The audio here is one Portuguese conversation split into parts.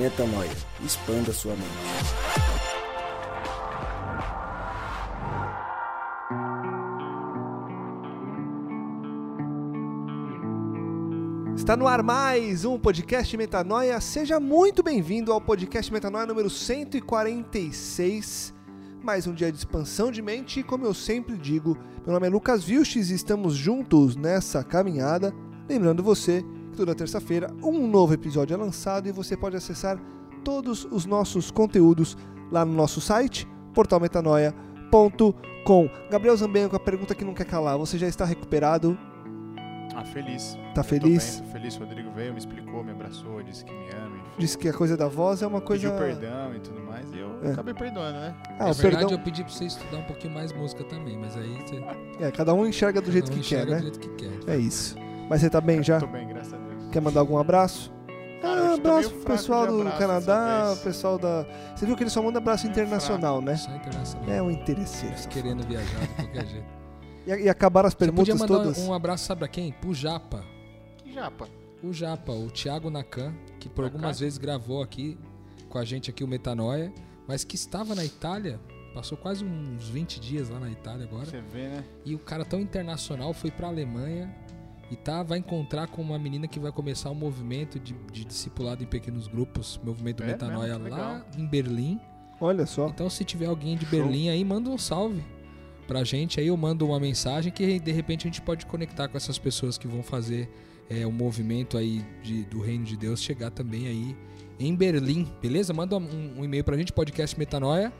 Metanoia. Expanda sua mente. Está no ar mais um podcast Metanoia. Seja muito bem-vindo ao podcast Metanoia número 146. Mais um dia de expansão de mente e, como eu sempre digo, meu nome é Lucas Vilches e estamos juntos nessa caminhada. Lembrando você toda terça-feira um novo episódio é lançado e você pode acessar todos os nossos conteúdos lá no nosso site, portalmetanoia.com. Gabriel Zambenho com a pergunta que não quer calar: você já está recuperado? Ah, feliz. Tá Eu tô feliz? bem, tô feliz. O Rodrigo veio, me explicou, me abraçou, disse que me ama, enfim. Disse que a coisa da voz é uma coisa. Pediu perdão e tudo mais. E eu É. acabei perdoando, né? Ah, Na o verdade, perdão. eu pedi pra você estudar um pouquinho mais música também, mas aí você É, cada um enxerga do jeito cada um que quer, enxerga né? do jeito que quer. É isso. Mas você tá bem já? Tô bem, graças a Deus. Quer mandar algum abraço? Cara, ah, abraço pro fraco pessoal do abraço Canadá, pessoal da. Você viu que ele só manda abraço internacional, né? Só internacional. É um interesseiro. Safado. Querendo viajar de qualquer jeito. E, e acabaram as Você podia perguntas mandar todas. um abraço, sabe pra quem? Pro Japa. Que japa. O Japa, o Thiago Nakan, que por Nakan? algumas vezes gravou aqui com a gente aqui o Metanoia, mas que estava na Itália, passou quase uns 20 dias lá na Itália agora. Você vê, né? E o cara tão internacional foi pra Alemanha e tá, vai encontrar com uma menina que vai começar um movimento de, de discipulado em pequenos grupos, movimento É Metanoia mesmo? lá Legal. em Berlim. Olha só. Então se tiver alguém de Show. Berlim aí, manda um salve pra gente aí, eu mando uma mensagem que de repente a gente pode conectar com essas pessoas que vão fazer é, o movimento aí de- do reino de Deus chegar também aí em Berlim, beleza? Manda um, um e-mail pra gente, podcast metanoia.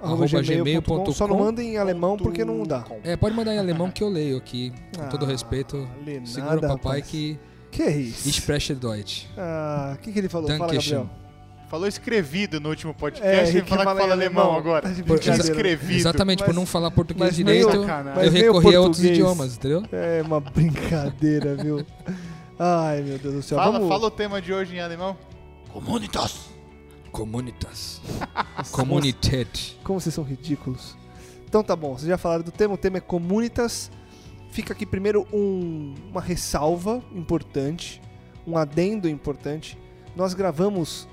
Arroba gmail.com. gmail.com. Só não manda em alemão porque não dá. É, pode mandar em alemão que eu leio aqui, com todo Ah, respeito. lê Segura nada, o papai rapaz. que Que é isso? ich spreche Deutsch. Ah, o que, que ele falou? Fala. Gabriel. Falou escrevido no último É, podcast ele e falar quer que fala em alemão alemão. agora. Tá Por- brincadeira. Escrevido. Exatamente, por Mas- não falar português mas meio- direito, mas eu meio recorri a outros idiomas, entendeu? É uma brincadeira, viu? Ai, meu Deus do céu. Fala, Vamos... fala o tema de hoje em alemão. Comunitas. Comunitas. Comunität. Como vocês são ridículos. Então tá bom, vocês já falaram do tema, o tema é comunitas. Fica aqui primeiro um- uma ressalva importante, um adendo importante. Nós gravamos.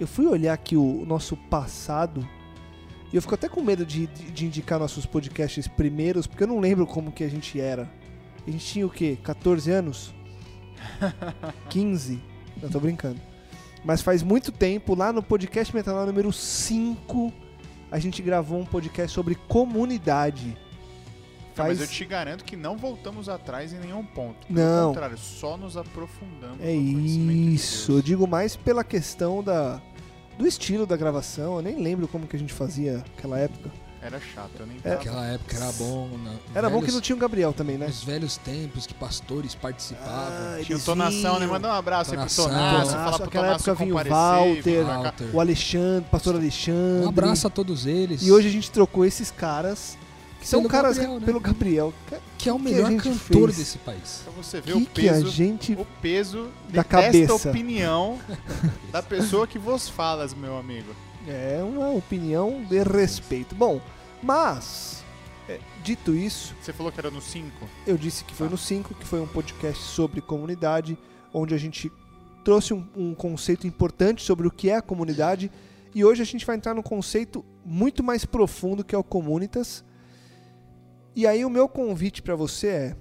Eu fui olhar aqui o nosso passado e eu fico até com medo de, de- de indicar nossos podcasts primeiros, porque eu não lembro como que a gente era. A gente tinha o quê? 14 anos? 15? Não tô brincando. Mas faz muito tempo, lá no podcast Metanol número 5, a gente gravou um podcast sobre comunidade. Não, Faz... mas eu te garanto que não voltamos atrás em nenhum ponto. Pelo Não. contrário, só nos aprofundamos. É conhecimento de isso. Eu digo mais pela questão da do estilo da gravação. Eu nem lembro como que a gente fazia naquela época. Era chato, eu nem É. tava. Aquela época era bom. na- Era bom que velhos- não tinha o Gabriel também, né? Nos velhos tempos que pastores participavam. Ah, Tinha o Tonação, né? Manda um abraço aí pro Tonação. Tonasso. Tonação, Fala pro aquela época vinha o Walter. Walter. O Alexandre, pastor Alexandre. Um abraço a todos eles. E hoje a gente trocou esses caras, que são Pelo caras Gabriel, né? pelo Gabriel. que é o que a melhor cantor fez? desse país. Pra você ver que o que a peso, gente o peso Da de- cabeça. desta opinião da pessoa que vos falas, meu amigo. É uma opinião de respeito. Bom, mas, é, dito isso, Você falou que era no 5? eu disse que foi Tá. no 5, que foi um podcast sobre comunidade, onde a gente trouxe um, um conceito importante sobre o que é a comunidade. E hoje a gente vai entrar num conceito muito mais profundo que é o Comunitas. E aí o meu convite para você é,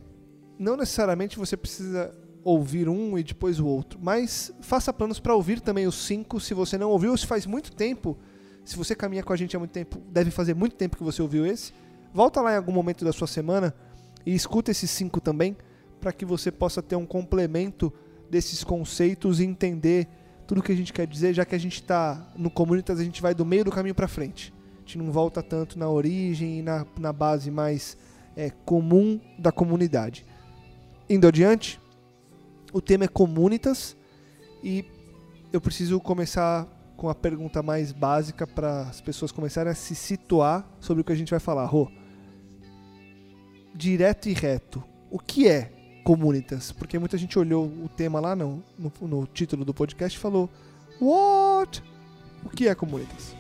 não necessariamente você precisa ouvir um e depois o outro, mas faça planos para ouvir também os cinco, se você não ouviu, ou se faz muito tempo, se você caminha com a gente há muito tempo, deve fazer muito tempo que você ouviu esse, volta lá em algum momento da sua semana e escuta esses cinco também, para que você possa ter um complemento desses conceitos e entender tudo que a gente quer dizer, já que a gente está no Comunitas, a gente vai do meio do caminho para frente. A gente não volta tanto na origem e na, na base mais é, comum da comunidade. Indo adiante, o tema é Comunitas e eu preciso começar com a pergunta mais básica para as pessoas começarem a se situar sobre o que a gente vai falar. Rô, direto e reto, o que é Comunitas? Porque muita gente olhou o tema lá no, no, no título do podcast e falou: What? O que é Comunitas?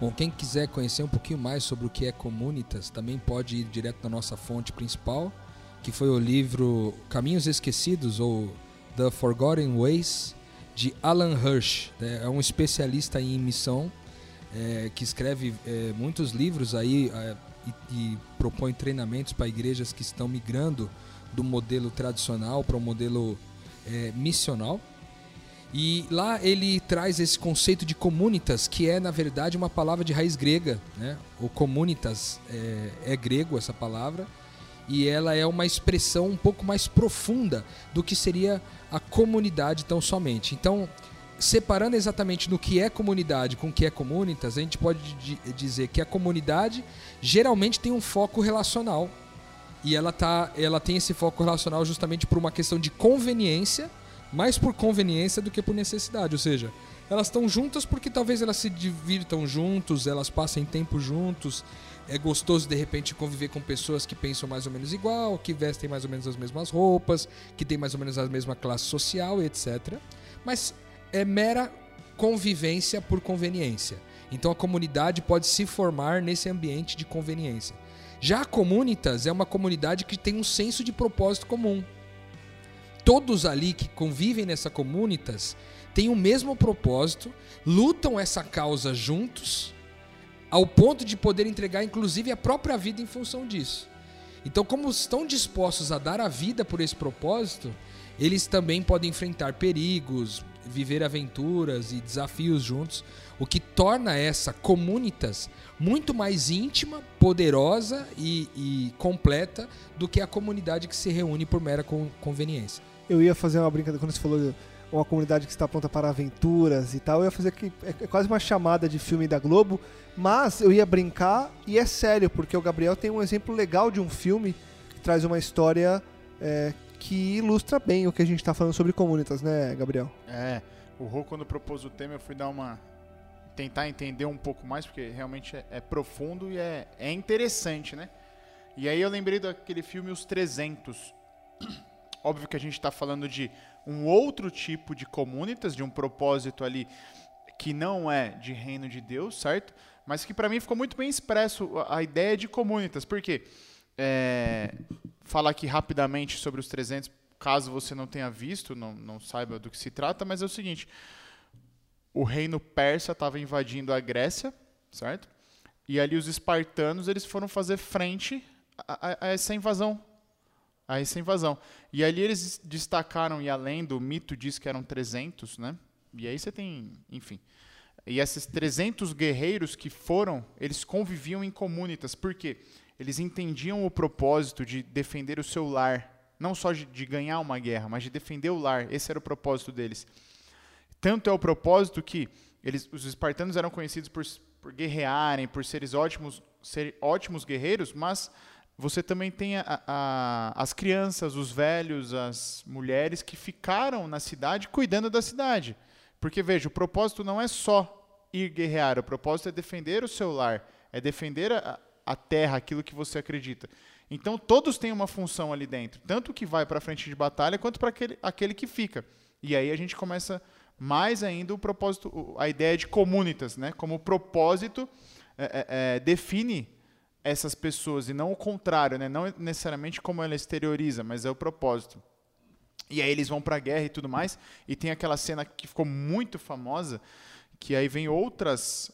Bom, quem quiser conhecer um pouquinho mais sobre o que é Comunitas, também pode ir direto na nossa fonte principal, que foi o livro Caminhos Esquecidos ou The Forgotten Ways, de Alan Hirsch, né? é um especialista em missão é, que escreve é, muitos livros aí é, e, e propõe treinamentos para igrejas que estão migrando do modelo tradicional para o modelo é, missional. E lá ele traz esse conceito de comunitas, que é na verdade uma palavra de raiz grega, né? O comunitas é, é grego essa palavra e ela é uma expressão um pouco mais profunda do que seria a comunidade tão somente. Então, separando exatamente no que é comunidade com o que é comunitas, a gente pode dizer que a comunidade geralmente tem um foco relacional. E ela, tá, ela tem esse foco relacional justamente por uma questão de conveniência mais por conveniência do que por necessidade. Ou seja, elas estão juntas porque talvez elas se divirtam juntos, elas passem tempo juntos. É gostoso de repente conviver com pessoas que pensam mais ou menos igual, que vestem mais ou menos as mesmas roupas, que têm mais ou menos a mesma classe social, etc. Mas é mera convivência por conveniência. Então a comunidade pode se formar nesse ambiente de conveniência. Já a comunitas é uma comunidade que tem um senso de propósito comum todos ali que convivem nessa comunitas têm o mesmo propósito, lutam essa causa juntos, ao ponto de poder entregar inclusive a própria vida em função disso. Então, como estão dispostos a dar a vida por esse propósito, eles também podem enfrentar perigos, viver aventuras e desafios juntos, o que torna essa comunitas muito mais íntima, poderosa e, e completa do que a comunidade que se reúne por mera conveniência eu ia fazer uma brincadeira quando você falou uma comunidade que está pronta para aventuras e tal. Eu ia fazer que é, é quase uma chamada de filme da Globo, mas eu ia brincar e é sério, porque o Gabriel tem um exemplo legal de um filme que traz uma história é, que ilustra bem o que a gente está falando sobre comunitas, né, Gabriel? É, o Rô quando propôs o tema eu fui dar uma tentar entender um pouco mais, porque realmente é, é profundo e é, é interessante, né? E aí eu lembrei daquele filme Os 300 Óbvio que a gente está falando de um outro tipo de comunitas, de um propósito ali que não é de reino de Deus, certo? Mas que para mim ficou muito bem expresso a ideia de comunitas. Por quê? É, falar aqui rapidamente sobre os 300, caso você não tenha visto, não, não saiba do que se trata, mas é o seguinte: o reino persa estava invadindo a Grécia, certo? E ali os espartanos eles foram fazer frente a, a, a essa invasão a essa invasão. E ali eles destacaram, e além do mito diz que eram 300, né? E aí você tem, enfim. E esses 300 guerreiros que foram, eles conviviam em comunitas. Por quê? Eles entendiam o propósito de defender o seu lar. Não só de, de ganhar uma guerra, mas de defender o lar. Esse era o propósito deles. Tanto é o propósito que eles, os espartanos eram conhecidos por, por guerrearem, por seres ótimos, ser ótimos guerreiros, mas você também tem a, a, as crianças, os velhos, as mulheres que ficaram na cidade cuidando da cidade. Porque, veja, o propósito não é só ir guerrear, o propósito é defender o seu lar, é defender a, a terra, aquilo que você acredita. Então, todos têm uma função ali dentro, tanto que vai para a frente de batalha, quanto para aquele, aquele que fica. E aí a gente começa mais ainda o propósito, a ideia de comunitas, né? como o propósito é, é, é define essas pessoas e não o contrário, né? Não necessariamente como ela exterioriza, mas é o propósito. E aí eles vão para a guerra e tudo mais, e tem aquela cena que ficou muito famosa, que aí vem outras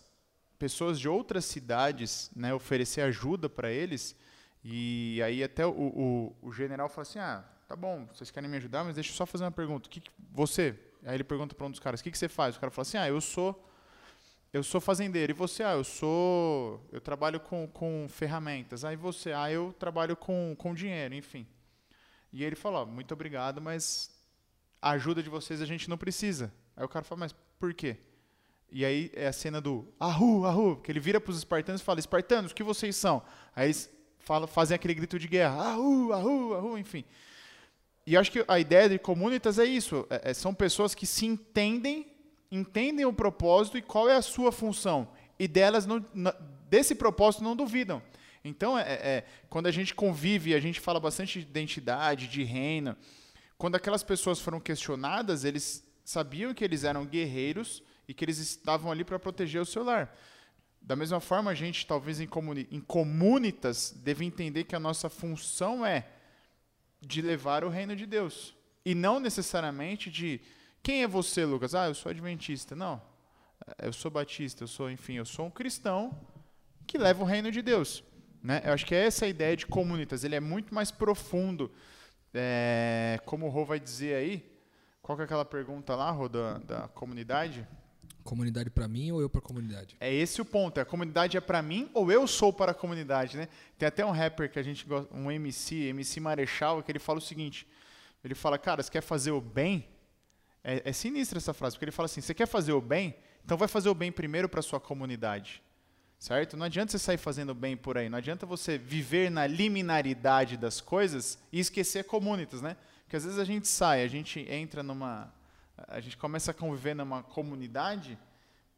pessoas de outras cidades, né, oferecer ajuda para eles, e aí até o, o, o, general fala assim, ah, tá bom, vocês querem me ajudar, mas deixa eu só fazer uma pergunta. Que que, você? Aí ele pergunta para um dos caras, o que, que você faz? O cara fala assim, ah, eu sou eu sou fazendeiro. E você, ah, eu sou. Eu trabalho com, com ferramentas. Aí você, ah, eu trabalho com, com dinheiro, enfim. E ele falou, muito obrigado, mas a ajuda de vocês a gente não precisa. Aí o cara fala, mas por quê? E aí é a cena do ahu, ahu, que ele vira para os espartanos e fala, espartanos, o que vocês são? Aí eles fazem aquele grito de guerra, ahu, ahu, ahu, enfim. E acho que a ideia de comunitas é isso, é, é, são pessoas que se entendem entendem o propósito e qual é a sua função. E delas, não, desse propósito, não duvidam. Então, é, é, quando a gente convive, a gente fala bastante de identidade, de reino. Quando aquelas pessoas foram questionadas, eles sabiam que eles eram guerreiros e que eles estavam ali para proteger o seu lar. Da mesma forma, a gente, talvez em, comuni em comunitas, deve entender que a nossa função é de levar o reino de Deus. E não necessariamente de Quem é você, Lucas? Ah, eu sou adventista. Não, eu sou batista, eu sou, enfim, eu sou um cristão que leva o reino de Deus. Né? Eu acho que é essa a ideia de comunitas. Ele é muito mais profundo. É, como o Rô vai dizer aí, qual que é aquela pergunta lá, Rô, da, da comunidade? Comunidade para mim ou eu para comunidade? É esse o ponto. A comunidade é para mim ou eu sou para a comunidade, né? Tem até um rapper que a gente gosta, um MC, MC Marechal, que ele fala o seguinte: ele fala, cara, você quer fazer o bem? É, é sinistra essa frase, porque ele fala assim: você quer fazer o bem? Então vai fazer o bem primeiro para sua comunidade. Certo? Não adianta você sair fazendo bem por aí. Não adianta você viver na liminaridade das coisas e esquecer comunitas, né? Porque às vezes a gente sai, a gente entra numa. A gente começa a conviver numa comunidade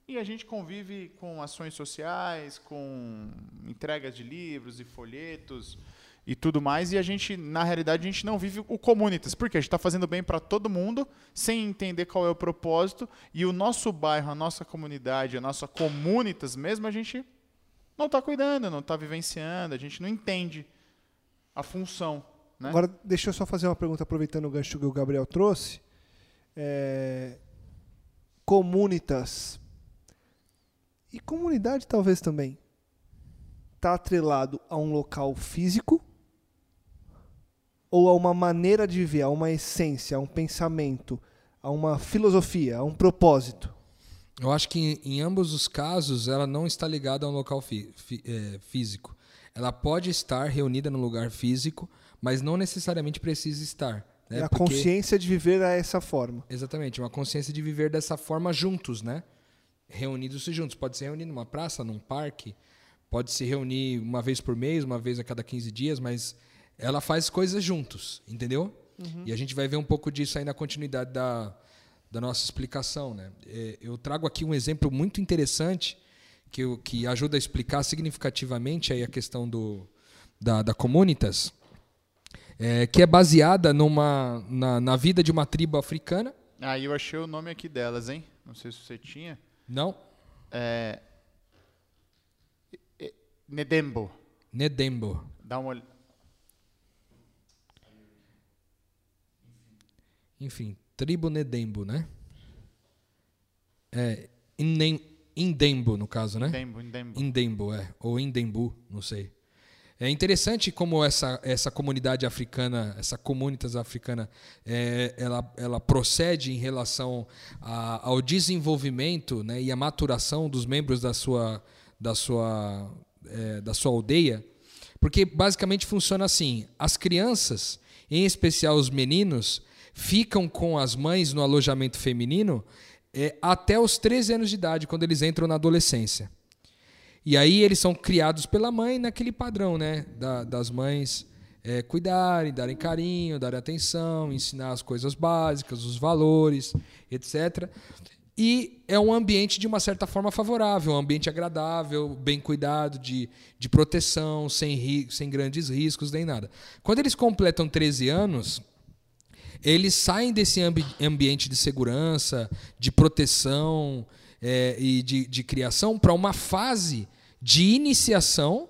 e a gente convive com ações sociais, com entregas de livros e folhetos e tudo mais, e a gente, na realidade, a gente não vive o comunitas, porque a gente está fazendo bem para todo mundo, sem entender qual é o propósito, e o nosso bairro, a nossa comunidade, a nossa comunitas mesmo, a gente não está cuidando, não está vivenciando, a gente não entende a função. Né? Agora, deixa eu só fazer uma pergunta, aproveitando o gancho que o Gabriel trouxe. É... Comunitas. E comunidade, talvez também. Está atrelado a um local físico ou a uma maneira de viver, a uma essência, a um pensamento, a uma filosofia, a um propósito? Eu acho que em, ambos os casos ela não está ligada a um local fí é, físico. Ela pode estar reunida num lugar físico, mas não necessariamente precisa estar. Né? É a Porque... consciência de viver dessa forma. Exatamente, uma consciência de viver dessa forma juntos, né? Reunidos juntos. Pode se reunir numa praça, num parque, pode se reunir uma vez por mês, uma vez a cada 15 dias, mas ela faz coisas juntos, entendeu? Uhum. E a gente vai ver um pouco disso aí na continuidade da, da nossa explicação. Né? É, eu trago aqui um exemplo muito interessante que, eu, que ajuda a explicar significativamente aí a questão do, da, da Comunitas, é, que é baseada numa, na, na vida de uma tribo africana. Ah, eu achei o nome aqui delas, hein? Não sei se você tinha. Não. É... Nedembo. Nedembo. Dá uma olhada. Enfim, tribo Nedembo, né? É, Indembo, no caso, né? Indembo, Indembo. Indembo, é. Ou Indembu, não sei. É interessante como essa, essa comunidade africana, essa comunitas africana, é, ela, ela procede em relação a, ao desenvolvimento né, e a maturação dos membros da sua, da, sua, é, da sua aldeia, porque basicamente funciona assim: as crianças, em especial os meninos, ficam com as mães no alojamento feminino é, até os 13 anos de idade, quando eles entram na adolescência. E aí eles são criados pela mãe naquele padrão, né? Da, das mães é, cuidarem, darem carinho, darem atenção, ensinar as coisas básicas, os valores, etc. E é um ambiente de uma certa forma favorável, um ambiente agradável, bem cuidado, de, de proteção, sem, sem grandes riscos nem nada. Quando eles completam 13 anos, eles saem desse ambi ambiente de segurança, de proteção é, e de, de criação para uma fase de iniciação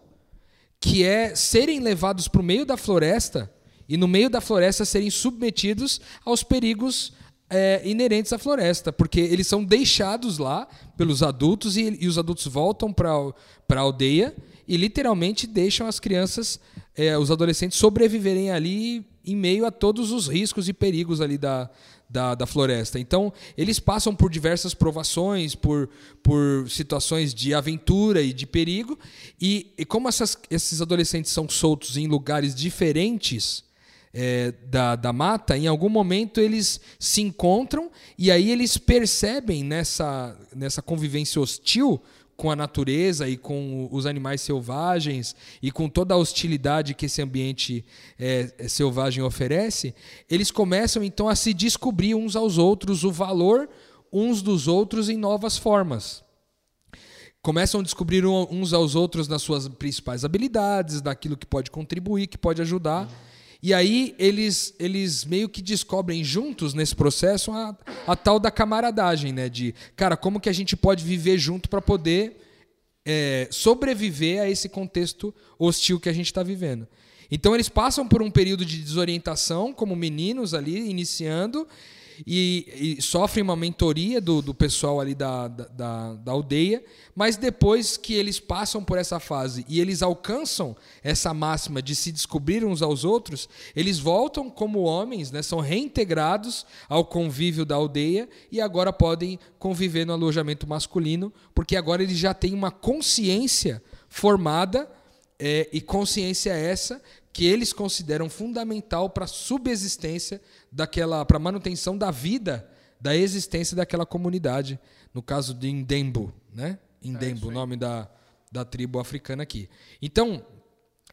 que é serem levados para o meio da floresta e no meio da floresta serem submetidos aos perigos é, inerentes à floresta, porque eles são deixados lá pelos adultos e, e os adultos voltam para a aldeia e literalmente deixam as crianças, é, os adolescentes sobreviverem ali em meio a todos os riscos e perigos ali da, da, da, floresta. Então, eles passam por diversas provações, por, por situações de aventura e de perigo, e, e como essas, esses adolescentes são soltos em lugares diferentes é, da, da mata, em algum momento eles se encontram e aí eles percebem nessa, nessa convivência hostil com a natureza e com os animais selvagens e com toda a hostilidade que esse ambiente é, é, selvagem oferece, eles começam então a se descobrir uns aos outros o valor uns dos outros em novas formas. Começam a descobrir uns aos outros nas suas principais habilidades, daquilo que pode contribuir, que pode ajudar. E aí eles, eles meio que descobrem juntos nesse processo a, a tal da camaradagem, né? De, cara, como que a gente pode viver junto para poder é, sobreviver a esse contexto hostil que a gente está vivendo. Então eles passam por um período de desorientação como meninos ali, iniciando, e, e sofrem uma mentoria do, do pessoal ali da, da, da, aldeia, mas depois que eles passam por essa fase e eles alcançam essa máxima de se descobrir uns aos outros, eles voltam como homens, né, são reintegrados ao convívio da aldeia e agora podem conviver no alojamento masculino, porque agora eles já têm uma consciência formada é, e consciência essa que eles consideram fundamental para a subsistência daquela, para a manutenção da vida, da existência daquela comunidade, no caso de Indembo, né? Indembo, é nome da, da tribo africana aqui. Então,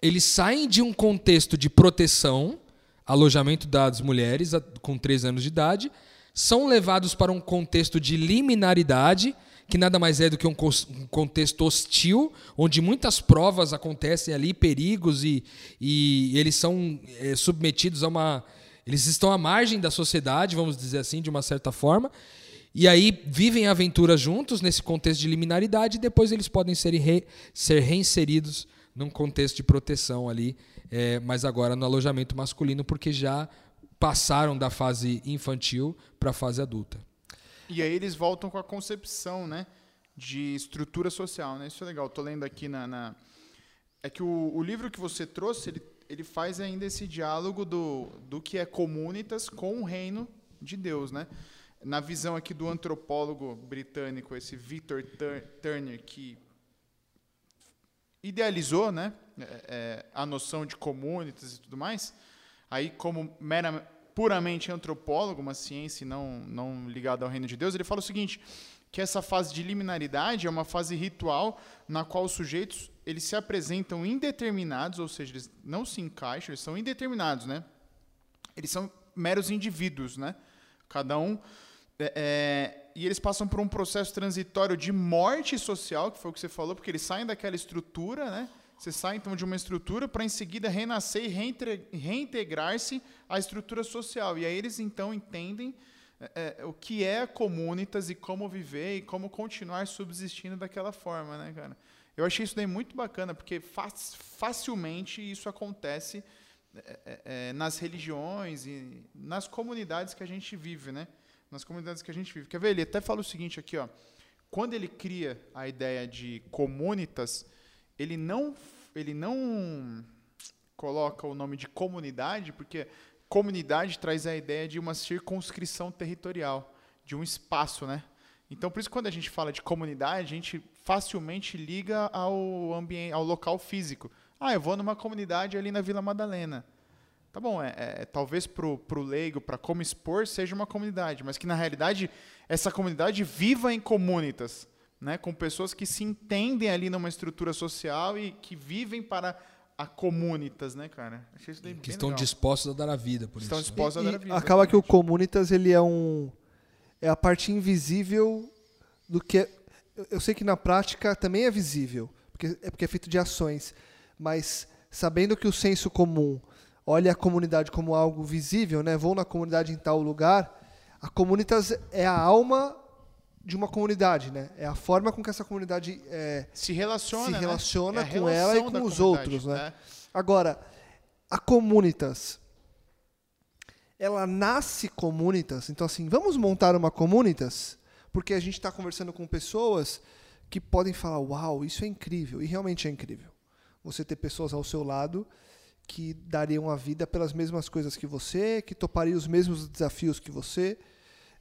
eles saem de um contexto de proteção, alojamento das mulheres com 13 anos de idade, são levados para um contexto de liminaridade, que nada mais é do que um contexto hostil, onde muitas provas acontecem ali, perigos, e, e eles são é, submetidos a uma. Eles estão à margem da sociedade, vamos dizer assim, de uma certa forma. E aí vivem aventuras juntos nesse contexto de liminaridade e depois eles podem ser, re, ser reinseridos num contexto de proteção ali, é, mas agora no alojamento masculino, porque já passaram da fase infantil para a fase adulta. E aí eles voltam com a concepção, né? De estrutura social, né? Isso é legal. Estou lendo aqui na, na... É que o, o, livro que você trouxe, ele, ele faz ainda esse diálogo do, do que é comunitas com o reino de Deus, né? Na visão aqui do antropólogo britânico, esse Victor Turner, que idealizou, né? É, é, a noção de comunitas e tudo mais, aí como mera, puramente antropólogo, uma ciência não, não ligada ao reino de Deus, ele fala o seguinte, que essa fase de liminaridade é uma fase ritual na qual os sujeitos eles se apresentam indeterminados, ou seja, eles não se encaixam, eles são indeterminados, né? Eles são meros indivíduos, né? Cada um é, é, e eles passam por um processo transitório de morte social, que foi o que você falou, porque eles saem daquela estrutura, né? Você sai então de uma estrutura para em seguida renascer e reintegrar-se à estrutura social. E aí eles então entendem é, é, o que é comunitas e como viver e como continuar subsistindo daquela forma, né, cara? Eu achei isso daí muito bacana, porque facilmente isso acontece é, é, é, nas religiões e nas comunidades que a gente vive, né? Nas comunidades que a gente vive. Quer ver? Ele até fala o seguinte aqui, ó. Quando ele cria a ideia de comunitas, ele não, ele não coloca o nome de comunidade, porque comunidade traz a ideia de uma circunscrição territorial, de um espaço, né? Então, por isso, quando a gente fala de comunidade, a gente facilmente liga ao ambiente, ao local físico. Ah, eu vou numa comunidade ali na Vila Madalena. Tá bom, é, é talvez para o leigo, para como expor, seja uma comunidade, mas que na realidade essa comunidade viva em comunitas né, com pessoas que se entendem ali numa estrutura social e que vivem para a comunitas, né, cara? Achei isso daí que estão legal. dispostos a dar a vida por estão isso. Estão dispostos e, a dar a vida. Acaba exatamente. que o comunitas ele é um é a parte invisível do que é, eu sei que na prática também é visível, porque é porque é feito de ações, mas sabendo que o senso comum olha a comunidade como algo visível, né? Vou na comunidade em tal lugar, a comunitas é a alma de uma comunidade, né? É a forma com que essa comunidade é, se relaciona, se né? relaciona é com ela e com os outros, né? É. Agora, a comunitas, ela nasce comunitas. Então, assim, vamos montar uma comunitas, porque a gente está conversando com pessoas que podem falar, uau, isso é incrível, e realmente é incrível. Você ter pessoas ao seu lado que dariam a vida pelas mesmas coisas que você, que topariam os mesmos desafios que você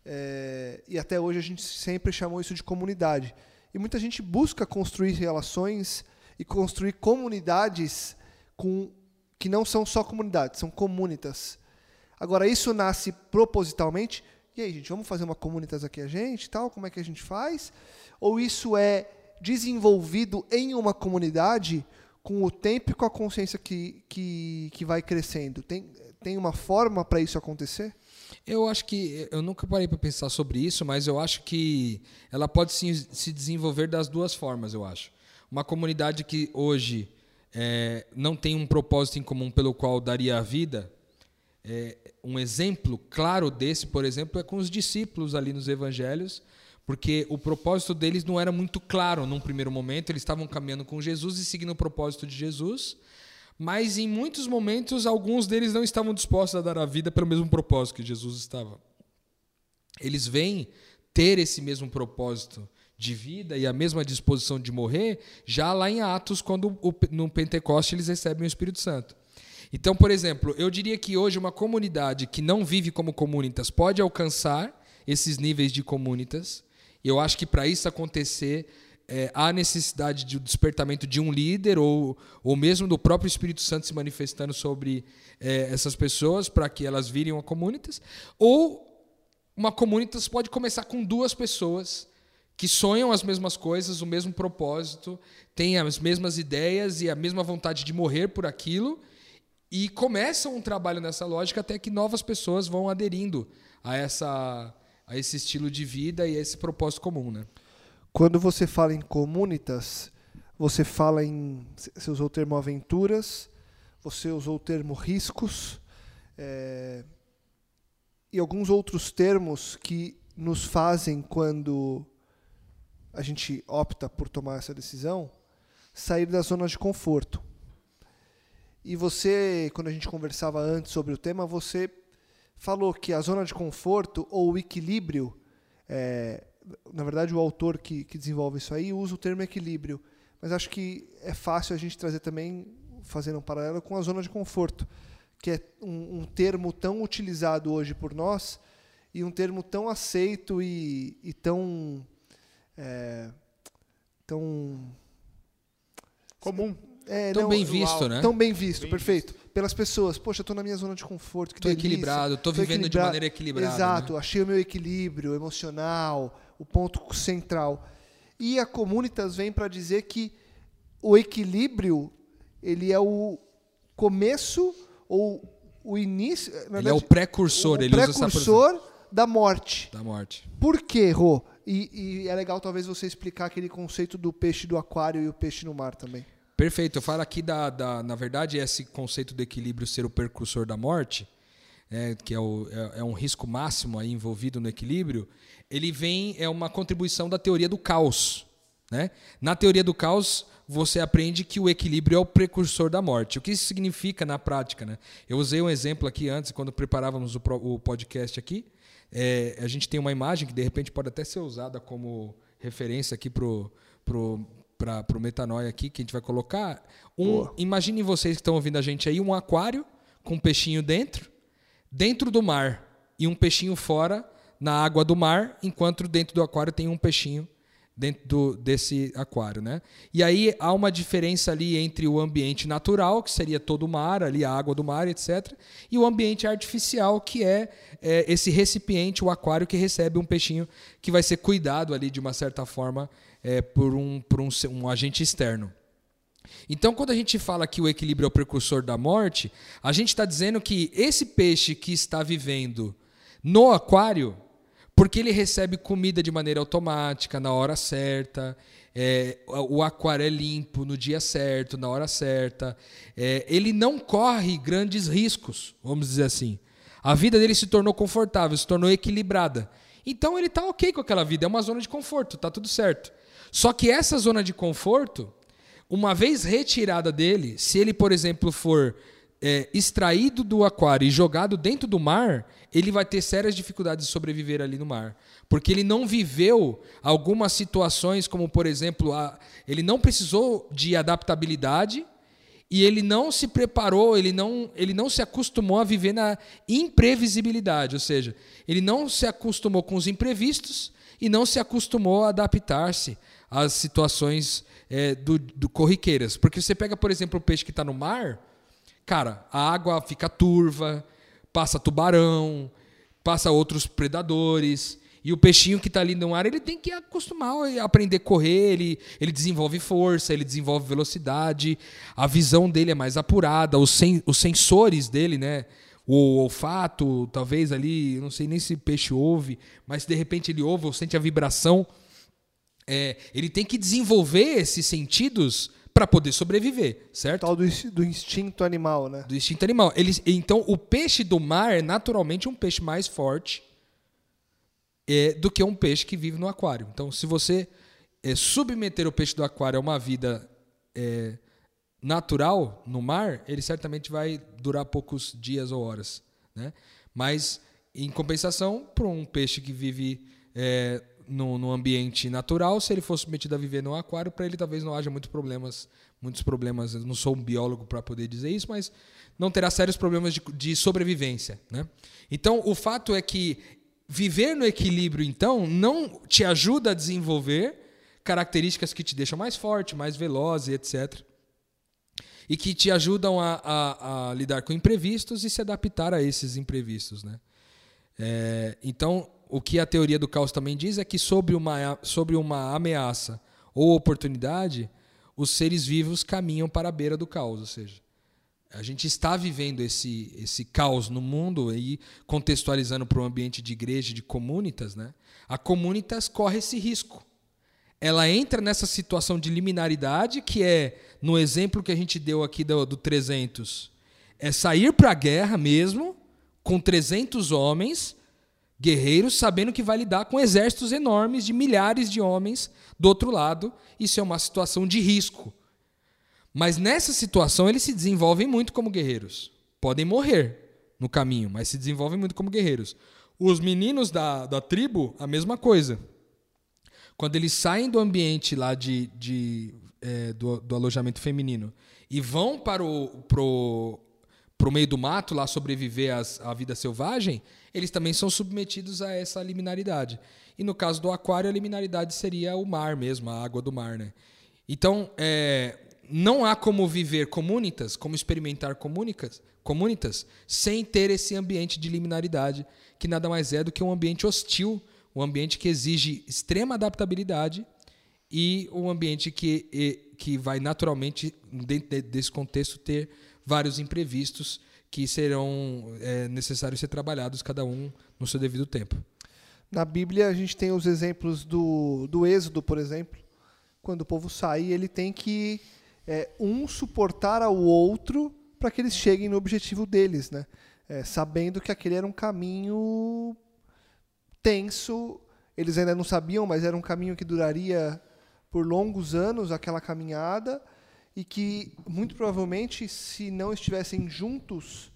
é, e até hoje a gente sempre chamou isso de comunidade. E muita gente busca construir relações e construir comunidades com que não são só comunidades, são comunitas. Agora, isso nasce propositalmente. E aí, gente, vamos fazer uma comunitas aqui a gente, tal? Como é que a gente faz? Ou isso é desenvolvido em uma comunidade com o tempo e com a consciência que, que, que vai crescendo? Tem, tem uma forma para isso acontecer? Eu acho que eu nunca parei para pensar sobre isso, mas eu acho que ela pode se, se desenvolver das duas formas. Eu acho uma comunidade que hoje é, não tem um propósito em comum pelo qual daria a vida. É, um exemplo claro desse, por exemplo, é com os discípulos ali nos Evangelhos, porque o propósito deles não era muito claro num primeiro momento. Eles estavam caminhando com Jesus e seguindo o propósito de Jesus mas em muitos momentos alguns deles não estavam dispostos a dar a vida pelo mesmo propósito que Jesus estava. eles vêm ter esse mesmo propósito de vida e a mesma disposição de morrer já lá em Atos, quando no Pentecoste eles recebem o Espírito Santo. Então, por exemplo, eu diria que hoje uma comunidade que não vive como comunitas pode alcançar esses níveis de comunitas. Eu acho que para isso acontecer, é, há necessidade de um despertamento de um líder ou, ou mesmo do próprio Espírito Santo se manifestando sobre é, essas pessoas para que elas virem uma comunitas. Ou uma comunitas pode começar com duas pessoas que sonham as mesmas coisas, o mesmo propósito, têm as mesmas ideias e a mesma vontade de morrer por aquilo e começam um trabalho nessa lógica até que novas pessoas vão aderindo a essa a esse estilo de vida e a esse propósito comum, né? Quando você fala em comunitas, você fala em. Você usou o termo aventuras, você usou o termo riscos, é, e alguns outros termos que nos fazem, quando a gente opta por tomar essa decisão, sair da zona de conforto. E você, quando a gente conversava antes sobre o tema, você falou que a zona de conforto ou o equilíbrio é, na verdade, o autor que, que desenvolve isso aí usa o termo equilíbrio, mas acho que é fácil a gente trazer também, fazendo um paralelo com a zona de conforto, que é um, um termo tão utilizado hoje por nós e um termo tão aceito e, e tão. É, tão. Comum. É, tão não, bem visto, né? Tão bem visto, Bem pelas pelas pessoas. Poxa, eu estou na minha zona de conforto. Que Tô delícia. equilibrado, tô vivendo de maneira equilibrada, Exato, né? achei o meu equilíbrio emocional, o ponto central. E a Comunitas vem para dizer que o equilíbrio ele é o começo ou o início. Ele é o verdade, precursor, o ele usa essa precursor da morte. da morte. Por quê, Rô? E, e é legal talvez você explicar aquele conceito do peixe do aquário e o peixe no mar também. Perfeito. Eu falo aqui da, da na verdade, esse conceito do equilíbrio ser o precursor da morte, né, que é, o, é, é um risco máximo aí envolvido no equilíbrio. Ele vem é uma contribuição da teoria do caos. Né? Na teoria do caos, você aprende que o equilíbrio é o precursor da morte. O que isso significa na prática? Né? Eu usei um exemplo aqui antes, quando preparávamos o, pro, o podcast aqui. É, a gente tem uma imagem que de repente pode até ser usada como referência aqui para pro, para o metanoia aqui, que a gente vai colocar. Um, imaginem vocês que estão ouvindo a gente aí, um aquário com um peixinho dentro, dentro do mar, e um peixinho fora na água do mar, enquanto dentro do aquário tem um peixinho dentro do, desse aquário, né? E aí há uma diferença ali entre o ambiente natural, que seria todo o mar, ali a água do mar, etc., e o ambiente artificial, que é, é esse recipiente, o aquário que recebe um peixinho que vai ser cuidado ali de uma certa forma é, por, um, por um, um agente externo. Então, quando a gente fala que o equilíbrio é o precursor da morte, a gente está dizendo que esse peixe que está vivendo no aquário, porque ele recebe comida de maneira automática, na hora certa, é, o aquário é limpo no dia certo, na hora certa, é, ele não corre grandes riscos, vamos dizer assim. A vida dele se tornou confortável, se tornou equilibrada. Então ele está ok com aquela vida, é uma zona de conforto, está tudo certo. Só que essa zona de conforto, uma vez retirada dele, se ele, por exemplo, for é, extraído do aquário e jogado dentro do mar, ele vai ter sérias dificuldades de sobreviver ali no mar. Porque ele não viveu algumas situações, como, por exemplo, a, ele não precisou de adaptabilidade e ele não se preparou, ele não, ele não se acostumou a viver na imprevisibilidade. Ou seja, ele não se acostumou com os imprevistos e não se acostumou a adaptar-se às situações é, do, do corriqueiras. Porque você pega, por exemplo, o peixe que está no mar, cara, a água fica turva, passa tubarão, passa outros predadores. E o peixinho que está ali no ar, ele tem que acostumar a aprender a correr, ele, ele desenvolve força, ele desenvolve velocidade, a visão dele é mais apurada, os, sen, os sensores dele, né? o olfato, talvez ali, não sei nem se peixe ouve, mas de repente ele ouve ou sente a vibração. É, ele tem que desenvolver esses sentidos para poder sobreviver, certo? Tal do, do, instinto animal, né? Do instinto animal. Ele, então, o peixe do mar é naturalmente um peixe mais forte é, do que um peixe que vive no aquário. Então, se você é, submeter o peixe do aquário a uma vida é, natural no mar, ele certamente vai durar poucos dias ou horas. Né? Mas Em compensação, para um peixe que vive é, no, no, ambiente natural, se ele for submetido a viver no aquário, para ele talvez não haja muitos problemas, muitos problemas. Eu não sou um biólogo para poder dizer isso, mas não terá sérios problemas de, de sobrevivência. Né? Então, o fato é que viver no equilíbrio, então, não te ajuda a desenvolver características que te deixam mais forte, mais veloz, etc. E que te ajudam a, a, a lidar com imprevistos e se adaptar a esses imprevistos. Né? É, então, o que a teoria do caos também diz é que sobre uma, sobre uma ameaça ou oportunidade, os seres vivos caminham para a beira do caos, ou seja, a gente está vivendo esse, esse caos no mundo aí contextualizando para o ambiente de igreja, de comunitas, né? A comunitas corre esse risco. Ela entra nessa situação de liminaridade, que é, no exemplo que a gente deu aqui do, do 300, é sair para a guerra mesmo, com 300 homens, guerreiros, sabendo que vai lidar com exércitos enormes de milhares de homens do outro lado. Isso é uma situação de risco. Mas nessa situação eles se desenvolvem muito como guerreiros. Podem morrer no caminho, mas se desenvolvem muito como guerreiros. Os meninos da, da tribo, a mesma coisa. Quando eles saem do ambiente lá de, de é, do, do, alojamento feminino e vão para o pro, pro meio do mato lá sobreviver às, à vida selvagem, eles também são submetidos a essa liminaridade. E no caso do aquário, a liminaridade seria o mar mesmo, a água do mar. Né? Então, é, não há como viver comunitas, como experimentar comunicas, comunitas, sem ter esse ambiente de liminaridade, que nada mais é do que um ambiente hostil, um ambiente que exige extrema adaptabilidade e um ambiente que, que vai naturalmente, dentro desse contexto, ter vários imprevistos que serão é, necessários ser trabalhados, cada um no seu devido tempo. Na Bíblia, a gente tem os exemplos do, do Êxodo, por exemplo. Quando o povo sai, ele tem que é, um suportar ao outro para que eles cheguem no objetivo deles, né? É, sabendo que aquele era um caminho tenso, eles ainda não sabiam, mas era um caminho que duraria por longos anos aquela caminhada e que muito provavelmente se não estivessem juntos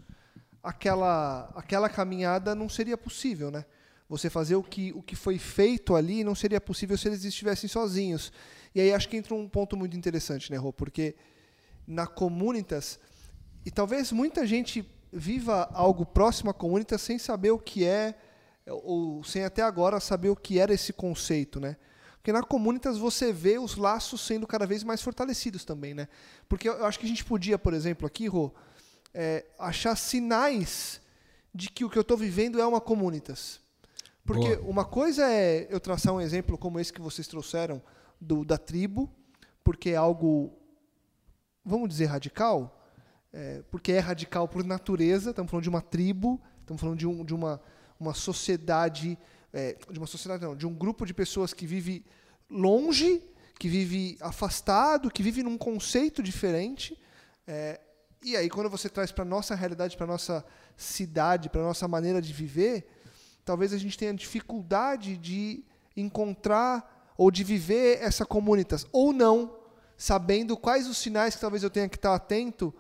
aquela aquela caminhada não seria possível, né? Você fazer o que o que foi feito ali não seria possível se eles estivessem sozinhos. E aí acho que entra um ponto muito interessante, né, Rô? Porque na Comunitas, e talvez muita gente viva algo próximo à Comunitas sem saber o que é, ou sem até agora saber o que era esse conceito, né? Porque na Comunitas você vê os laços sendo cada vez mais fortalecidos também, né? Porque eu acho que a gente podia, por exemplo, aqui, Rô, é, achar sinais de que o que eu estou vivendo é uma Comunitas. Porque Boa. uma coisa é eu traçar um exemplo como esse que vocês trouxeram, do, da tribo, porque é algo, vamos dizer, radical, é, porque é radical por natureza, estamos falando de uma tribo, estamos falando de, um, de uma, uma sociedade, é, de uma sociedade não, de um grupo de pessoas que vive longe, que vive afastado, que vive num conceito diferente. É, e aí, quando você traz para nossa realidade, para nossa cidade, para nossa maneira de viver, talvez a gente tenha dificuldade de encontrar ou de viver essa comunitas, ou não, sabendo quais os sinais que talvez eu tenha que estar atento.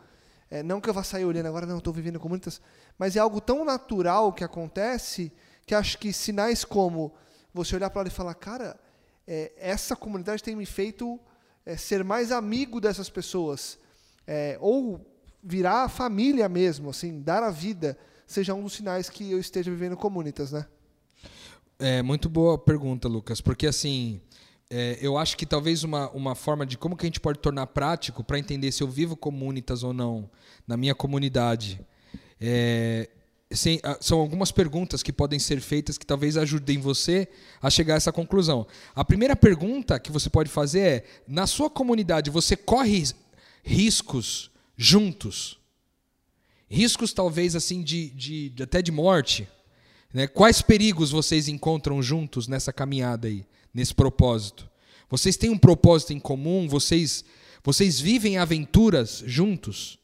É, não que eu vá sair olhando agora, não, estou vivendo comunitas, mas é algo tão natural que acontece que acho que sinais como você olhar para ela e falar, cara, é, essa comunidade tem me feito é, ser mais amigo dessas pessoas, é, ou virar família mesmo, assim, dar a vida, seja um dos sinais que eu esteja vivendo comunitas, né? É muito boa pergunta, Lucas, porque assim, é, eu acho que talvez uma, uma forma de como que a gente pode tornar prático para entender se eu vivo comunitas ou não na minha comunidade. É, sim, são algumas perguntas que podem ser feitas que talvez ajudem você a chegar a essa conclusão. A primeira pergunta que você pode fazer é: na sua comunidade você corre riscos juntos? Riscos talvez assim de, de, de até de morte? Né? Quais perigos vocês encontram juntos nessa caminhada aí, nesse propósito? Vocês têm um propósito em comum? Vocês, vocês vivem aventuras juntos?